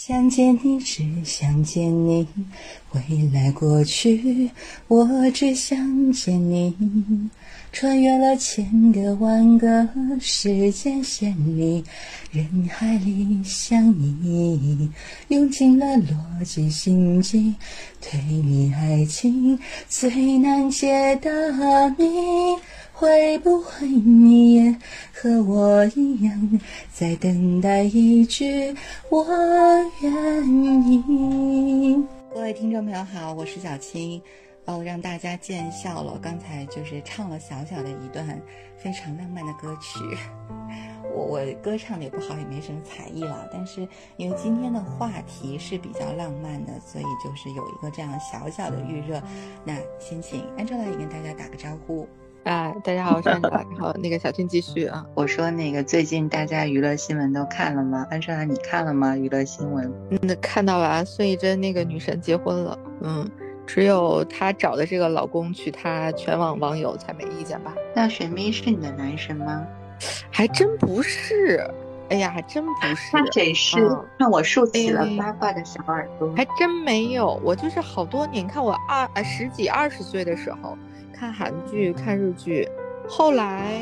想见你，只想见你，未来过去，我只想见你。穿越了千个万个时间线里，人海里相依，用尽了逻辑心机，推理爱情最难解的谜。会不会你也和我一样，在等待一句我愿意？各位听众朋友好，我是小青，哦，让大家见笑了。刚才就是唱了小小的一段非常浪漫的歌曲，我我歌唱的也不好，也没什么才艺了。但是因为今天的话题是比较浪漫的，所以就是有一个这样小小的预热。那先请 Angela 也跟大家打个招呼。哎，大家好，我是安哲拉。然后那个小俊继续啊，我说那个最近大家娱乐新闻都看了吗？安哲拉，你看了吗？娱乐新闻？嗯，看到了，孙艺珍那个女神结婚了。嗯，只有她找的这个老公娶她，全网网友才没意见吧？那玄彬是你的男神吗？还真不是。哎呀，还真不是。那谁是？看我竖起了八卦的小耳朵。还真没有，我就是好多年，看我二呃十几二十岁的时候。看韩剧、看日剧，后来，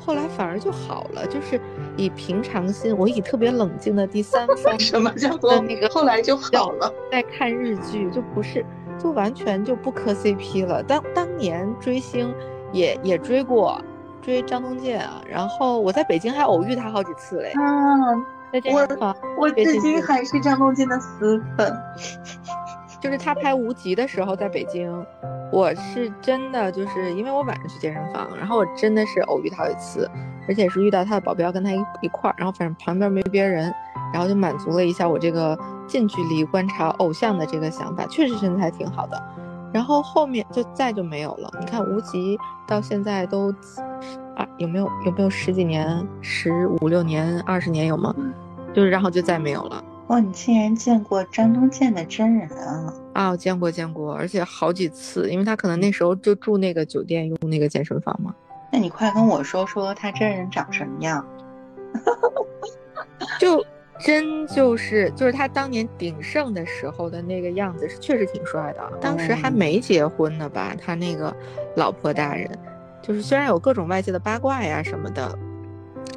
后来反而就好了，就是以平常心，我以特别冷静的第三方，什么叫做那个后来就好了？在看日剧，就不是，就完全就不磕 CP 了。当当年追星也也追过，追张东健啊，然后我在北京还偶遇他好几次嘞。啊，我我至今还是张东健的死粉。就是他拍《无极》的时候，在北京，我是真的就是因为我晚上去健身房，然后我真的是偶遇他一次，而且是遇到他的保镖跟他一一块儿，然后反正旁边没别人，然后就满足了一下我这个近距离观察偶像的这个想法，确实身材挺好的。然后后面就再就没有了。你看《无极》到现在都啊有没有有没有十几年、十五六年、二十年有吗？就是然后就再没有了。哇，你竟然见过张东健的真人啊！啊，我见过见过，而且好几次，因为他可能那时候就住那个酒店，用那个健身房嘛。那你快跟我说说他真人长什么样？就真就是就是他当年鼎盛的时候的那个样子，是确实挺帅的。当时还没结婚呢吧？他那个老婆大人，就是虽然有各种外界的八卦呀什么的，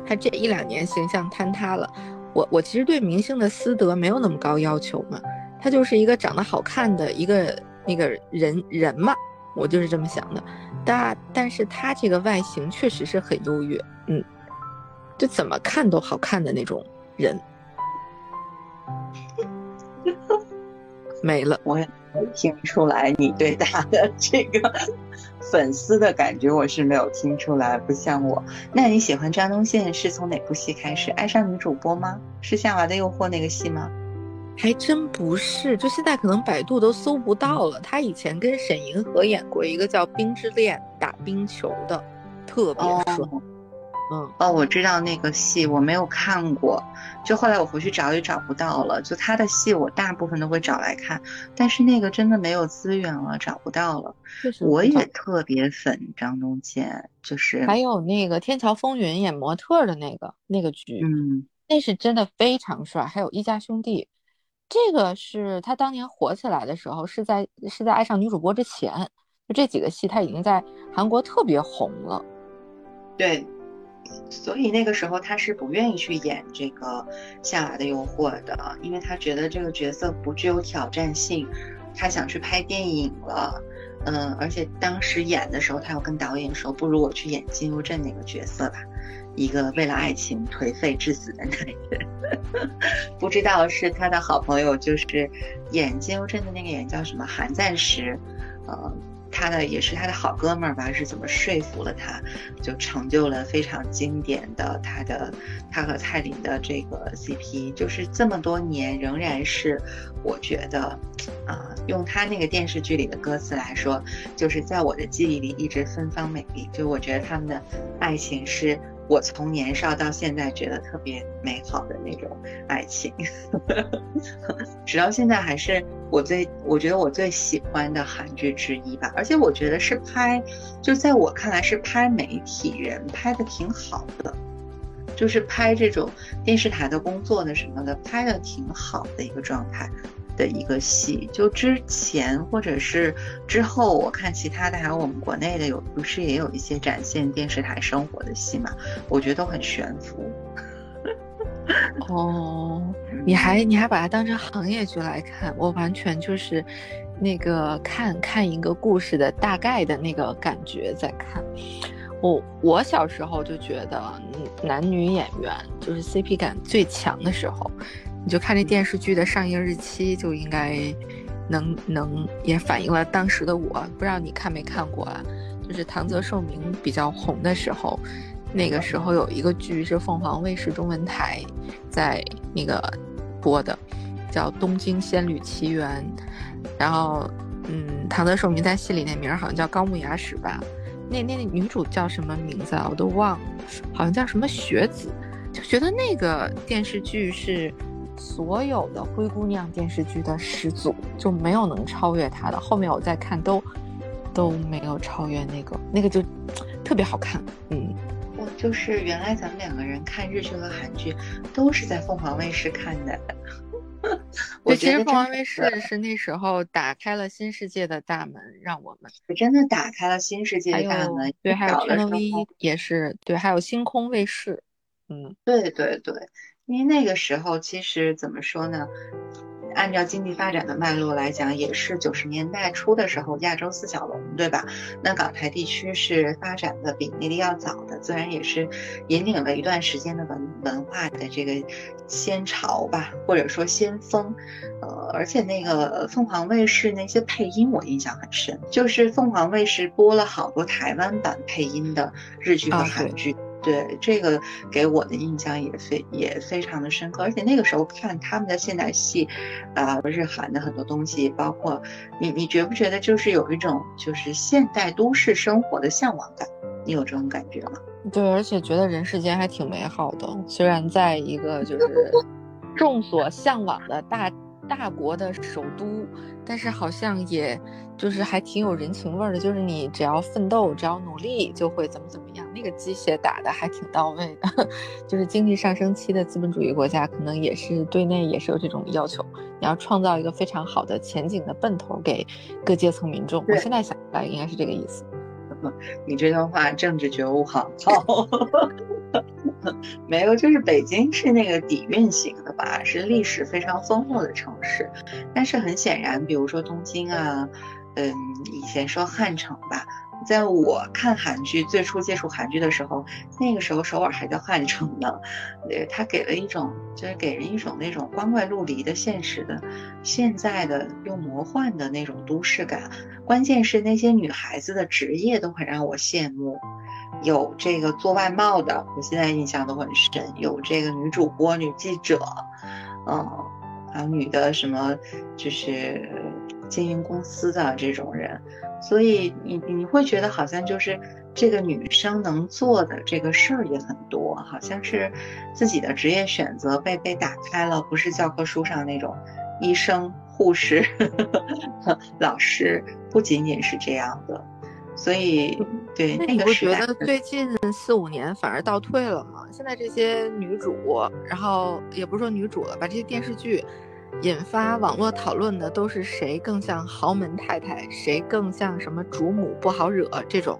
他这一两年形象坍塌了。我我其实对明星的私德没有那么高要求嘛，他就是一个长得好看的一个那个人人嘛，我就是这么想的。但但是他这个外形确实是很优越，嗯，就怎么看都好看的那种人，没了。我也听出来你对他的 这个。粉丝的感觉我是没有听出来，不像我。那你喜欢张东宪是从哪部戏开始爱上女主播吗？是《夏娃的诱惑》那个戏吗？还真不是，就现在可能百度都搜不到了。他以前跟沈银河演过一个叫《冰之恋》，打冰球的，特别帅。嗯哦，我知道那个戏，我没有看过，就后来我回去找也找不到了。就他的戏，我大部分都会找来看，但是那个真的没有资源了，找不到了。我也特别粉张东健，就是还有那个《天桥风云》演模特的那个那个剧，嗯，那是真的非常帅。还有一家兄弟，这个是他当年火起来的时候，是在是在爱上女主播之前，就这几个戏他已经在韩国特别红了。对。所以那个时候他是不愿意去演这个《夏娃的诱惑》的，因为他觉得这个角色不具有挑战性，他想去拍电影了。嗯，而且当时演的时候，他要跟导演说：“不如我去演金庸镇那个角色吧，一个为了爱情颓废致死的男人。”不知道是他的好朋友，就是演金庸镇的那个演员叫什么韩赞时，呃。他的也是他的好哥们儿吧？是怎么说服了他，就成就了非常经典的他的他和蔡琳的这个 CP，就是这么多年仍然是我觉得，啊，用他那个电视剧里的歌词来说，就是在我的记忆里一直芬芳美丽。就我觉得他们的爱情是。我从年少到现在觉得特别美好的那种爱情，直到现在还是我最我觉得我最喜欢的韩剧之一吧。而且我觉得是拍，就在我看来是拍媒体人拍的挺好的，就是拍这种电视台的工作的什么的，拍的挺好的一个状态的一个戏。就之前或者是之后，我看其他的还有我们国内的有不是也有一些展现电视台生活的戏嘛？我觉得都很悬浮。哦，你还你还把它当成行业剧来看，我完全就是那个看看一个故事的大概的那个感觉在看。我我小时候就觉得，男女演员就是 CP 感最强的时候，你就看这电视剧的上映日期就应该能能也反映了当时的我。不知道你看没看过啊？就是唐泽寿明比较红的时候。那个时候有一个剧是凤凰卫视中文台在那个播的，叫《东京仙侣奇缘》，然后，嗯，唐泽寿明在戏里那名儿好像叫高木雅史吧？那那女主叫什么名字啊？我都忘了，好像叫什么雪子。就觉得那个电视剧是所有的灰姑娘电视剧的始祖，就没有能超越她的。后面我再看都都没有超越那个，那个就特别好看，嗯。我就是原来咱们两个人看日剧和韩剧，都是在凤凰卫视看的。对，其实凤凰卫视是那时候打开了新世界的大门，让我们真的打开了新世界的大门。对，还有 Channel V 也是，对，还有星空卫视。嗯，对对对，因为那个时候其实怎么说呢？按照经济发展的脉络来讲，也是九十年代初的时候，亚洲四小龙，对吧？那港台地区是发展的比内地要早的，自然也是引领了一段时间的文文化的这个先潮吧，或者说先锋。呃，而且那个凤凰卫视那些配音我印象很深，就是凤凰卫视播了好多台湾版配音的日剧和韩剧。对这个给我的印象也非也非常的深刻，而且那个时候看他们的现代戏，啊，日韩的很多东西，包括你你觉不觉得就是有一种就是现代都市生活的向往感？你有这种感觉吗？对，而且觉得人世间还挺美好的，虽然在一个就是 众所向往的大。大国的首都，但是好像也就是还挺有人情味儿的，就是你只要奋斗，只要努力，就会怎么怎么样。那个鸡血打的还挺到位的，就是经济上升期的资本主义国家，可能也是对内也是有这种要求，你要创造一个非常好的前景的奔头给各阶层民众。我现在想来，应该是这个意思。你这段话政治觉悟好。没有，就是北京是那个底蕴型的是历史非常丰富的城市。但是很显然，比如说东京啊，嗯，以前说汉城吧。在我看韩剧最初接触韩剧的时候，那个时候首尔还叫汉城呢。呃，它给了一种，就是给人一种那种光怪陆离的现实的、现在的又魔幻的那种都市感。关键是那些女孩子的职业都很让我羡慕，有这个做外贸的，我现在印象都很深；有这个女主播、女记者，嗯，还有女的什么，就是经营公司的这种人。所以你你会觉得好像就是这个女生能做的这个事儿也很多，好像是自己的职业选择被被打开了，不是教科书上那种医生、护士、老师，不仅仅是这样的。所以对那个时代，觉得最近四五年反而倒退了吗？现在这些女主，然后也不是说女主了，把这些电视剧。引发网络讨论的都是谁更像豪门太太，谁更像什么主母不好惹这种，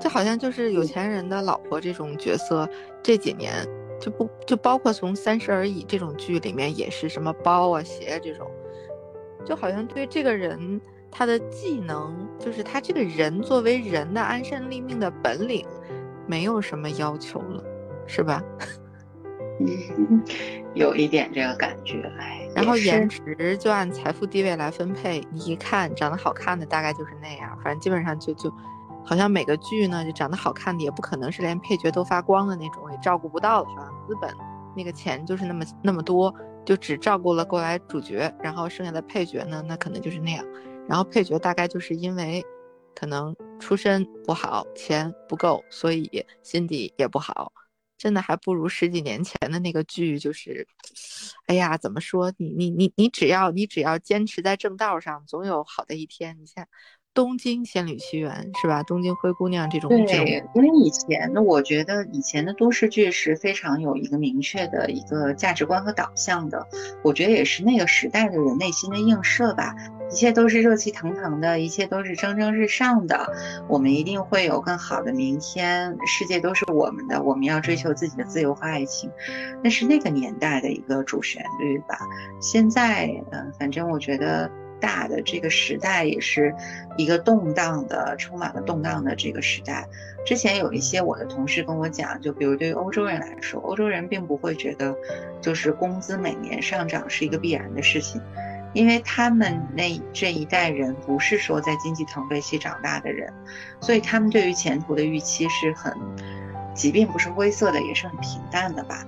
就好像就是有钱人的老婆这种角色。这几年就不就包括从《三十而已》这种剧里面也是什么包啊鞋这种，就好像对这个人他的技能，就是他这个人作为人的安身立命的本领，没有什么要求了，是吧？嗯，有一点这个感觉，哎。然后颜值就按财富地位来分配，你一看长得好看的大概就是那样，反正基本上就就，好像每个剧呢就长得好看的也不可能是连配角都发光的那种，也照顾不到了，好像资本那个钱就是那么那么多，就只照顾了过来主角，然后剩下的配角呢，那可能就是那样，然后配角大概就是因为，可能出身不好，钱不够，所以心底也不好。真的还不如十几年前的那个剧，就是，哎呀，怎么说？你你你你只要你只要坚持在正道上，总有好的一天。你像东京仙女奇缘是吧？东京灰姑娘这种对，因为以前呢，我觉得以前的都市剧是非常有一个明确的一个价值观和导向的，我觉得也是那个时代的人内心的映射吧。一切都是热气腾腾的，一切都是蒸蒸日上的，我们一定会有更好的明天，世界都是我们的，我们要追求自己的自由和爱情，那是那个年代的一个主旋律吧。现在，嗯，反正我觉得。大的这个时代也是一个动荡的、充满了动荡的这个时代。之前有一些我的同事跟我讲，就比如对于欧洲人来说，欧洲人并不会觉得就是工资每年上涨是一个必然的事情，因为他们那这一代人不是说在经济腾飞期长大的人，所以他们对于前途的预期是很，即便不是灰色的，也是很平淡的吧。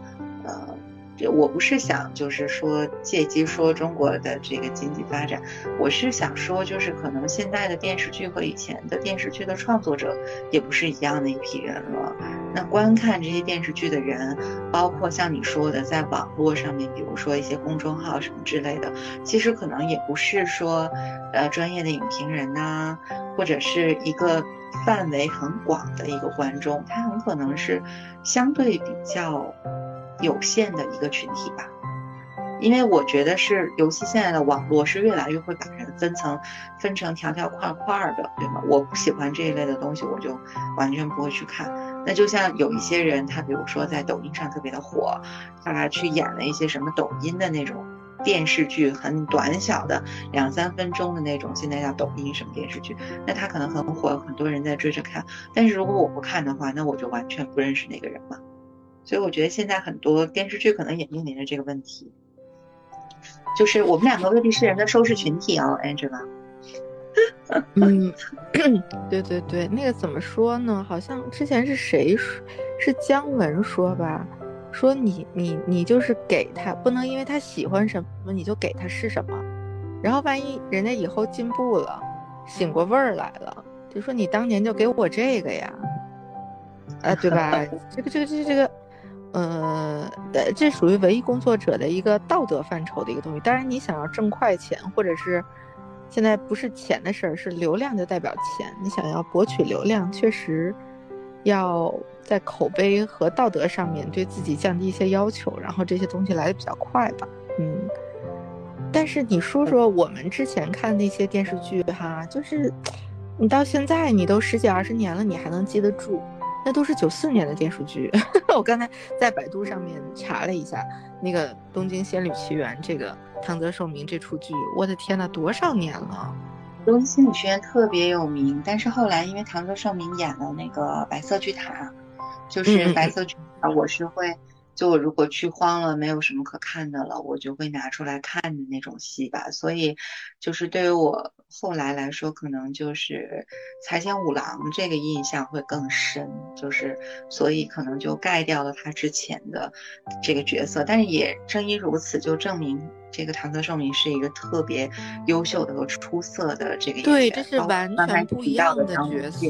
这我不是想就是说借机说中国的这个经济发展，我是想说就是可能现在的电视剧和以前的电视剧的创作者也不是一样的一批人了。那观看这些电视剧的人，包括像你说的在网络上面，比如说一些公众号什么之类的，其实可能也不是说呃专业的影评人呐，或者是一个范围很广的一个观众，他很可能是相对比较。有限的一个群体吧，因为我觉得是尤其现在的网络是越来越会把人分层，分成条条块块的，对吗？我不喜欢这一类的东西，我就完全不会去看。那就像有一些人，他比如说在抖音上特别的火，他去演了一些什么抖音的那种电视剧，很短小的两三分钟的那种，现在叫抖音什么电视剧，那他可能很火，很多人在追着看。但是如果我不看的话，那我就完全不认识那个人嘛。所以我觉得现在很多电视剧可能也面临着这个问题，就是我们两个未必是人的收视群体哦，Angela。嗯，对对对，那个怎么说呢？好像之前是谁说？是姜文说吧？说你你你就是给他，不能因为他喜欢什么你就给他是什么，然后万一人家以后进步了，醒过味儿来了，就说你当年就给我这个呀，啊，对吧？这个这个这个这个。呃，这属于文艺工作者的一个道德范畴的一个东西。当然，你想要挣快钱，或者是现在不是钱的事儿，是流量就代表钱。你想要博取流量，确实要在口碑和道德上面对自己降低一些要求，然后这些东西来的比较快吧。嗯，但是你说说我们之前看那些电视剧哈，就是你到现在你都十几二十年了，你还能记得住。那都是九四年的电视剧，我刚才在百度上面查了一下，那个《东京仙女奇缘》这个唐泽寿明这出剧，我的天呐，多少年了！《东京仙女奇缘》特别有名，但是后来因为唐泽寿明演了那个《白色巨塔》，就是《白色巨塔》，我是会。就我如果剧荒了，没有什么可看的了，我就会拿出来看的那种戏吧。所以，就是对于我后来来说，可能就是财前五郎这个印象会更深。就是，所以可能就盖掉了他之前的这个角色。但是也正因如此，就证明这个唐泽寿明是一个特别优秀的和出色的这个演员。对，这是完全不一样的角色。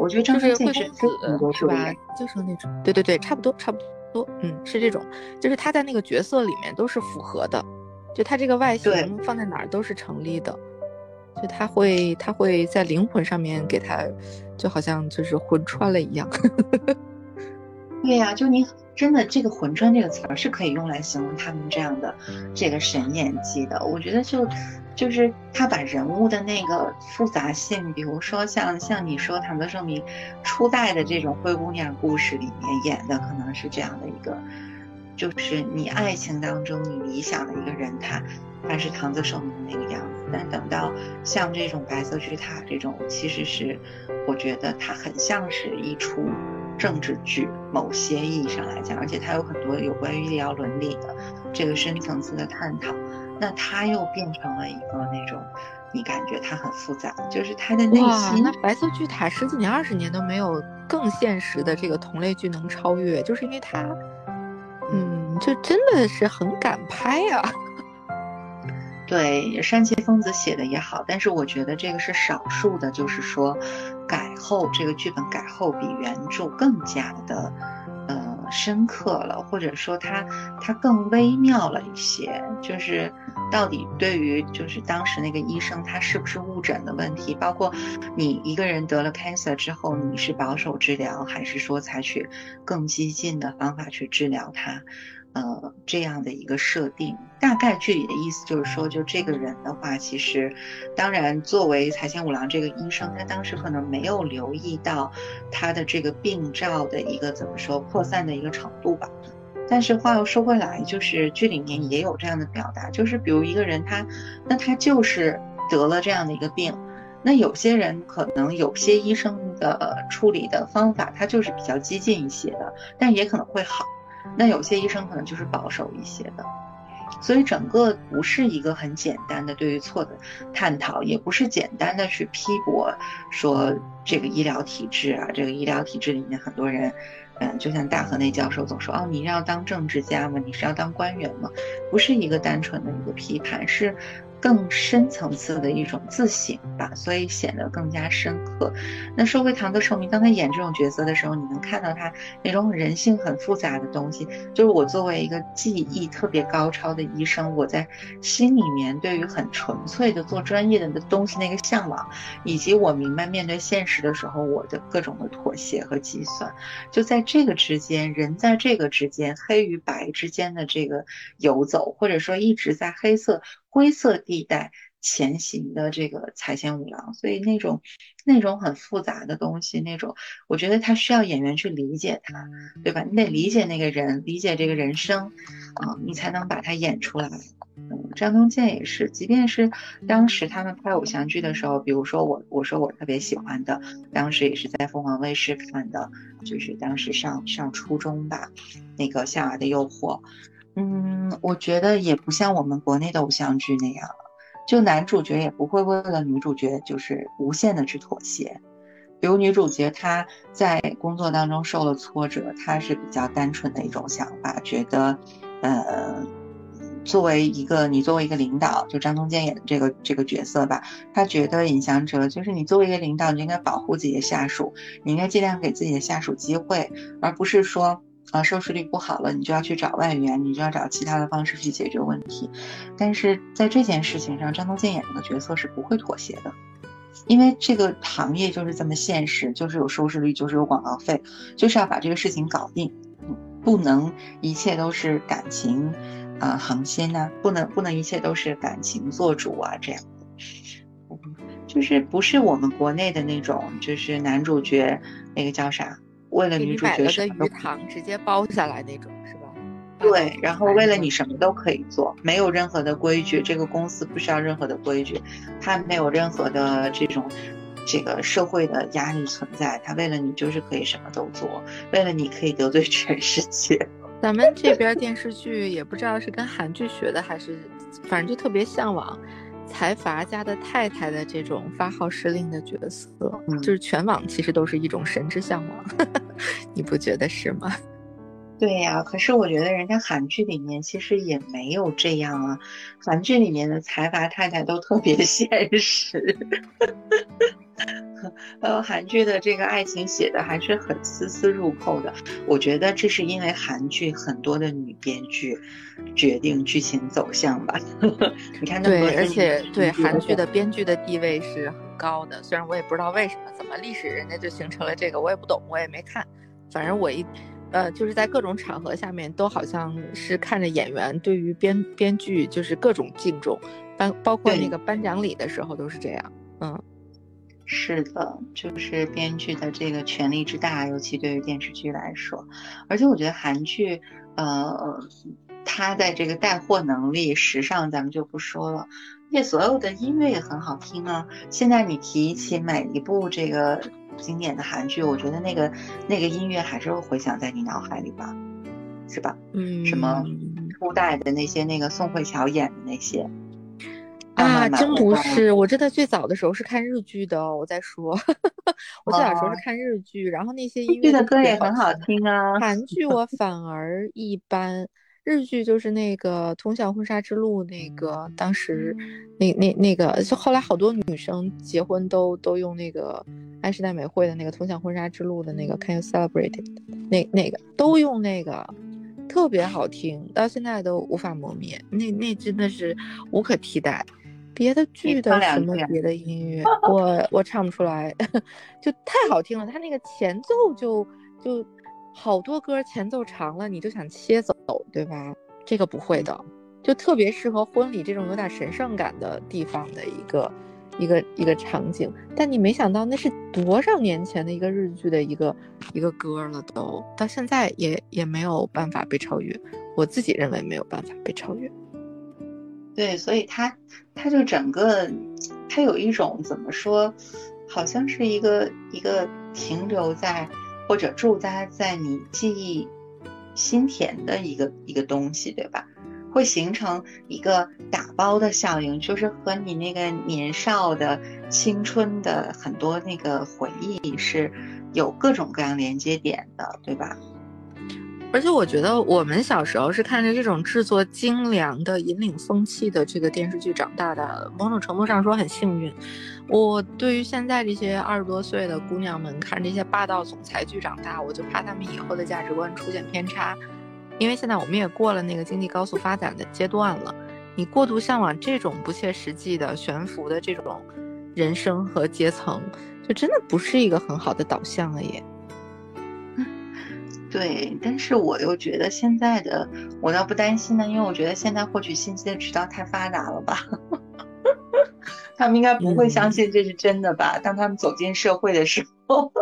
我觉得张是健是是吧？就是那种，对对对，差不多，差不多。嗯，是这种，就是他在那个角色里面都是符合的，就他这个外形放在哪儿都是成立的，就他会他会在灵魂上面给他，就好像就是魂穿了一样。对呀，就你真的这个“魂穿”这个词儿是可以用来形容他们这样的这个神演技的，我觉得就。就是他把人物的那个复杂性，比如说像像你说唐泽寿明初代的这种灰姑娘故事里面演的，可能是这样的一个，就是你爱情当中你理想的一个人，他他是唐泽寿明那个样子。但等到像这种白色巨塔这种，其实是我觉得它很像是一出政治剧，某些意义上来讲，而且它有很多有关于医疗伦理的这个深层次的探讨。那它又变成了一个那种，你感觉它很复杂，就是它的内心。那白色巨塔十几年、二十年都没有更现实的这个同类剧能超越，就是因为它，嗯，就真的是很敢拍呀。对，山崎丰子写的也好，但是我觉得这个是少数的，就是说改后这个剧本改后比原著更加的。呃深刻了，或者说它它更微妙了一些，就是到底对于就是当时那个医生他是不是误诊的问题，包括你一个人得了 cancer 之后，你是保守治疗还是说采取更激进的方法去治疗它？呃，这样的一个设定，大概剧里的意思就是说，就这个人的话，其实，当然作为财前五郎这个医生，他当时可能没有留意到他的这个病灶的一个怎么说扩散的一个程度吧。但是话又说回来，就是剧里面也有这样的表达，就是比如一个人他，那他就是得了这样的一个病，那有些人可能有些医生的处理的方法，他就是比较激进一些的，但也可能会好。那有些医生可能就是保守一些的，所以整个不是一个很简单的对于错的探讨，也不是简单的去批驳说这个医疗体制啊，这个医疗体制里面很多人，嗯，就像大河内教授总说，哦，你要当政治家吗？你是要当官员吗？不是一个单纯的一个批判，是。更深层次的一种自省吧，所以显得更加深刻。那说回唐德寿明，当他演这种角色的时候，你能看到他那种人性很复杂的东西。就是我作为一个技艺特别高超的医生，我在心里面对于很纯粹的做专业的的东西那个向往，以及我明白面对现实的时候我的各种的妥协和计算，就在这个之间，人在这个之间黑与白之间的这个游走，或者说一直在黑色。灰色地带前行的这个财前五郎，所以那种那种很复杂的东西，那种我觉得他需要演员去理解他，对吧？你得理解那个人，理解这个人生，啊，你才能把他演出来。嗯，张东健也是，即便是当时他们拍偶像剧的时候，比如说我，我说我特别喜欢的，当时也是在凤凰卫视看的，就是当时上上初中吧，那个《夏娃的诱惑》。嗯，我觉得也不像我们国内的偶像剧那样，就男主角也不会为了女主角就是无限的去妥协。比如女主角她在工作当中受了挫折，她是比较单纯的一种想法，觉得，呃，作为一个你作为一个领导，就张东健演的这个这个角色吧，他觉得尹祥哲就是你作为一个领导，你应该保护自己的下属，你应该尽量给自己的下属机会，而不是说。啊，收视率不好了，你就要去找外援，你就要找其他的方式去解决问题。但是在这件事情上，张东健演的角色是不会妥协的，因为这个行业就是这么现实，就是有收视率，就是有广告费，就是要把这个事情搞定，不能一切都是感情，啊，恒心呐，不能不能一切都是感情做主啊，这样，就是不是我们国内的那种，就是男主角那个叫啥？为了女主角什么鱼塘直接包下来那种是吧？对，然后为了你什么都可以做，没有任何的规矩，这个公司不需要任何的规矩，它没有任何的这种这个社会的压力存在，它为了你就是可以什么都做，为了你可以得罪全世界。咱们这边电视剧也不知道是跟韩剧学的还是，反正就特别向往。财阀家的太太的这种发号施令的角色，就是全网其实都是一种神之向往，你不觉得是吗？对呀，可是我觉得人家韩剧里面其实也没有这样啊，韩剧里面的财阀太太都特别 现实。呃，韩剧的这个爱情写的还是很丝丝入扣的。我觉得这是因为韩剧很多的女编剧决定剧情走向吧。你看，对，而且对韩剧的编剧的地位是很高的。虽然我也不知道为什么，怎么历史人家就形成了这个，我也不懂，我也没看。反正我一，呃，就是在各种场合下面都好像是看着演员对于编编剧就是各种敬重，包包括那个颁奖礼的时候都是这样。嗯。是的，就是编剧的这个权力之大，尤其对于电视剧来说，而且我觉得韩剧，呃，它的这个带货能力、时尚咱们就不说了，而且所有的音乐也很好听啊。现在你提起每一部这个经典的韩剧，我觉得那个那个音乐还是会回响在你脑海里吧，是吧？嗯，什么初代的那些，那个宋慧乔演的那些。啊，真不是！我真的最早的时候是看日剧的。我在说，我最早时候是看日剧，然后那些音乐的歌也很好听啊。韩剧我 反而一般，日剧就是那个《通向婚纱之路》，那个当时那那那个，就后来好多女生结婚都都用那个安室奈美惠的那个《通向婚纱之路》的那个 Can You Celebrate？那那个都用那个。特别好听，到现在都无法磨灭。那那真的是无可替代。别的剧的什么别的音 乐，我我唱不出来，就太好听了。他那个前奏就就好多歌前奏长了，你就想切走，对吧？这个不会的，就特别适合婚礼这种有点神圣感的地方的一个一个一个场景。但你没想到那是多少年前的一个日剧的一个一个歌了，都到现在也也没有办法被超越。我自己认为没有办法被超越。对，所以他，他就整个，他有一种怎么说，好像是一个一个停留在或者驻扎在你记忆心田的一个一个东西，对吧？会形成一个打包的效应，就是和你那个年少的青春的很多那个回忆是有各种各样连接点的，对吧？而且我觉得我们小时候是看着这种制作精良的、引领风气的这个电视剧长大的，某种程度上说很幸运。我对于现在这些二十多岁的姑娘们看这些霸道总裁剧长大，我就怕他们以后的价值观出现偏差。因为现在我们也过了那个经济高速发展的阶段了，你过度向往这种不切实际的悬浮的这种人生和阶层，就真的不是一个很好的导向了耶。对，但是我又觉得现在的我倒不担心呢，因为我觉得现在获取信息的渠道太发达了吧，他们应该不会相信这是真的吧？当他们走进社会的时候，